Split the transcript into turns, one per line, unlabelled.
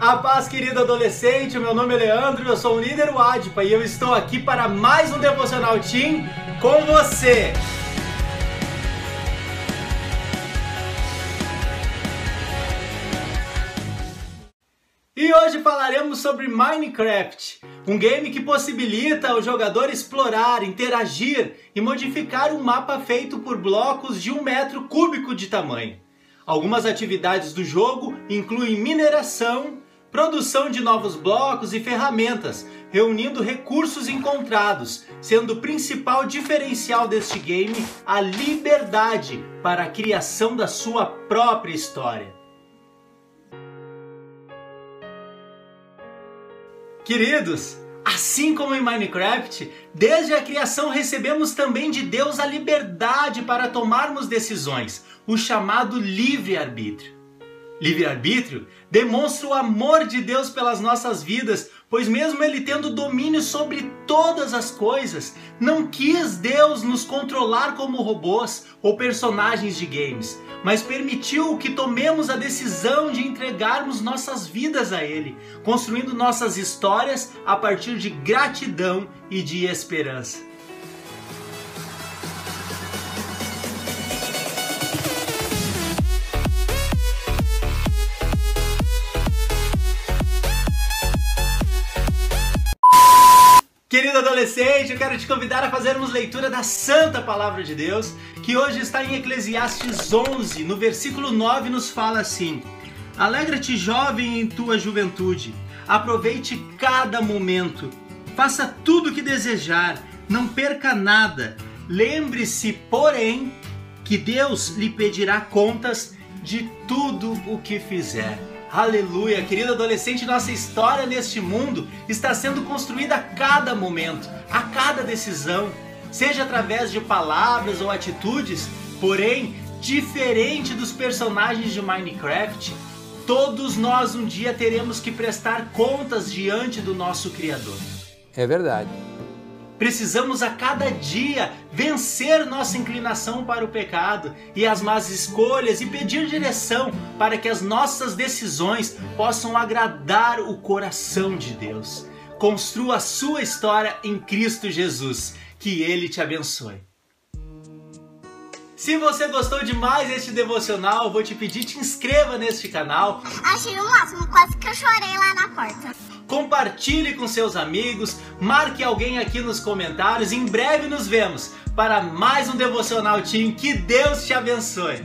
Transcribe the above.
A paz, querido adolescente, meu nome é Leandro, eu sou o líder Wadpa e eu estou aqui para mais um Devocional Team com você. E hoje falaremos sobre Minecraft, um game que possibilita o jogador explorar, interagir e modificar um mapa feito por blocos de um metro cúbico de tamanho. Algumas atividades do jogo incluem mineração, produção de novos blocos e ferramentas, reunindo recursos encontrados, sendo o principal diferencial deste game a liberdade para a criação da sua própria história. Queridos, assim como em Minecraft, desde a criação recebemos também de Deus a liberdade para tomarmos decisões, o chamado livre-arbítrio. Livre-arbítrio demonstra o amor de Deus pelas nossas vidas, pois, mesmo Ele tendo domínio sobre todas as coisas, não quis Deus nos controlar como robôs ou personagens de games, mas permitiu que tomemos a decisão de entregarmos nossas vidas a Ele, construindo nossas histórias a partir de gratidão e de esperança. Querido adolescente, eu quero te convidar a fazermos leitura da Santa Palavra de Deus, que hoje está em Eclesiastes 11, no versículo 9, nos fala assim: Alegra-te, jovem, em tua juventude, aproveite cada momento, faça tudo o que desejar, não perca nada. Lembre-se, porém, que Deus lhe pedirá contas de tudo o que fizer. Aleluia, querido adolescente, nossa história neste mundo está sendo construída a cada momento, a cada decisão, seja através de palavras ou atitudes, porém, diferente dos personagens de Minecraft, todos nós um dia teremos que prestar contas diante do nosso Criador.
É verdade.
Precisamos a cada dia vencer nossa inclinação para o pecado e as más escolhas e pedir direção para que as nossas decisões possam agradar o coração de Deus. Construa a sua história em Cristo Jesus. Que Ele te abençoe. Se você gostou demais deste devocional, vou te pedir te inscreva neste canal.
Achei o máximo, quase que eu chorei lá na porta
compartilhe com seus amigos, marque alguém aqui nos comentários. Em breve nos vemos para mais um Devocional Team. Que Deus te abençoe.